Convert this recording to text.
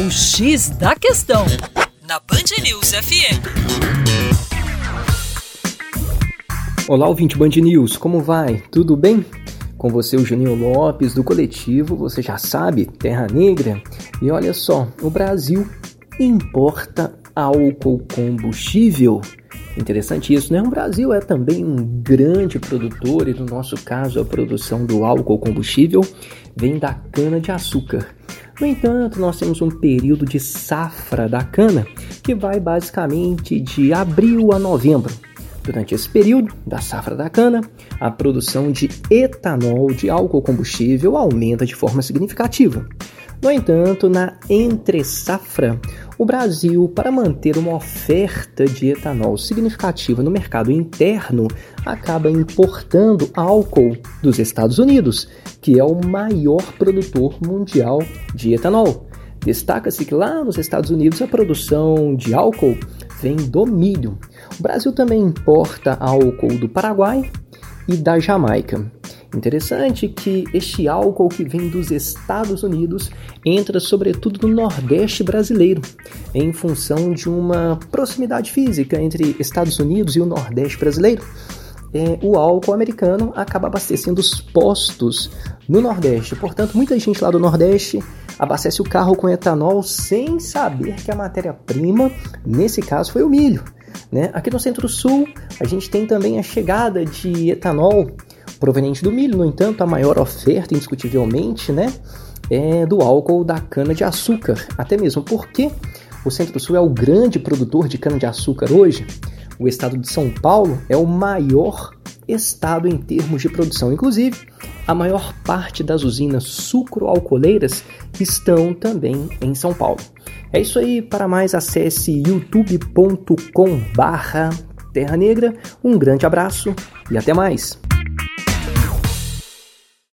O X da Questão, na Band News FM. Olá, ouvinte Band News, como vai? Tudo bem? Com você, o Juninho Lopes, do coletivo, você já sabe, Terra Negra. E olha só, o Brasil importa álcool combustível. Interessante isso, né? O Brasil é também um grande produtor e, no nosso caso, a produção do álcool combustível vem da cana-de-açúcar. No entanto, nós temos um período de safra da cana que vai basicamente de abril a novembro. Durante esse período da safra da cana, a produção de etanol de álcool combustível aumenta de forma significativa. No entanto, na entre-safra, o Brasil, para manter uma oferta de etanol significativa no mercado interno, acaba importando álcool dos Estados Unidos, que é o maior produtor mundial de etanol. Destaca-se que lá nos Estados Unidos a produção de álcool vem do milho. O Brasil também importa álcool do Paraguai e da Jamaica. Interessante que este álcool que vem dos Estados Unidos entra sobretudo no Nordeste brasileiro, em função de uma proximidade física entre Estados Unidos e o Nordeste brasileiro é, o álcool americano acaba abastecendo os postos no Nordeste. Portanto, muita gente lá do Nordeste abastece o carro com etanol sem saber que a matéria-prima, nesse caso, foi o milho. Né? Aqui no Centro-Sul, a gente tem também a chegada de etanol proveniente do milho, no entanto, a maior oferta, indiscutivelmente, né, é do álcool da cana-de-açúcar. Até mesmo porque o Centro-Sul é o grande produtor de cana-de-açúcar hoje o estado de São Paulo é o maior estado em termos de produção. Inclusive, a maior parte das usinas sucroalcooleiras estão também em São Paulo. É isso aí. Para mais, acesse youtube.com/terra negra. Um grande abraço e até mais.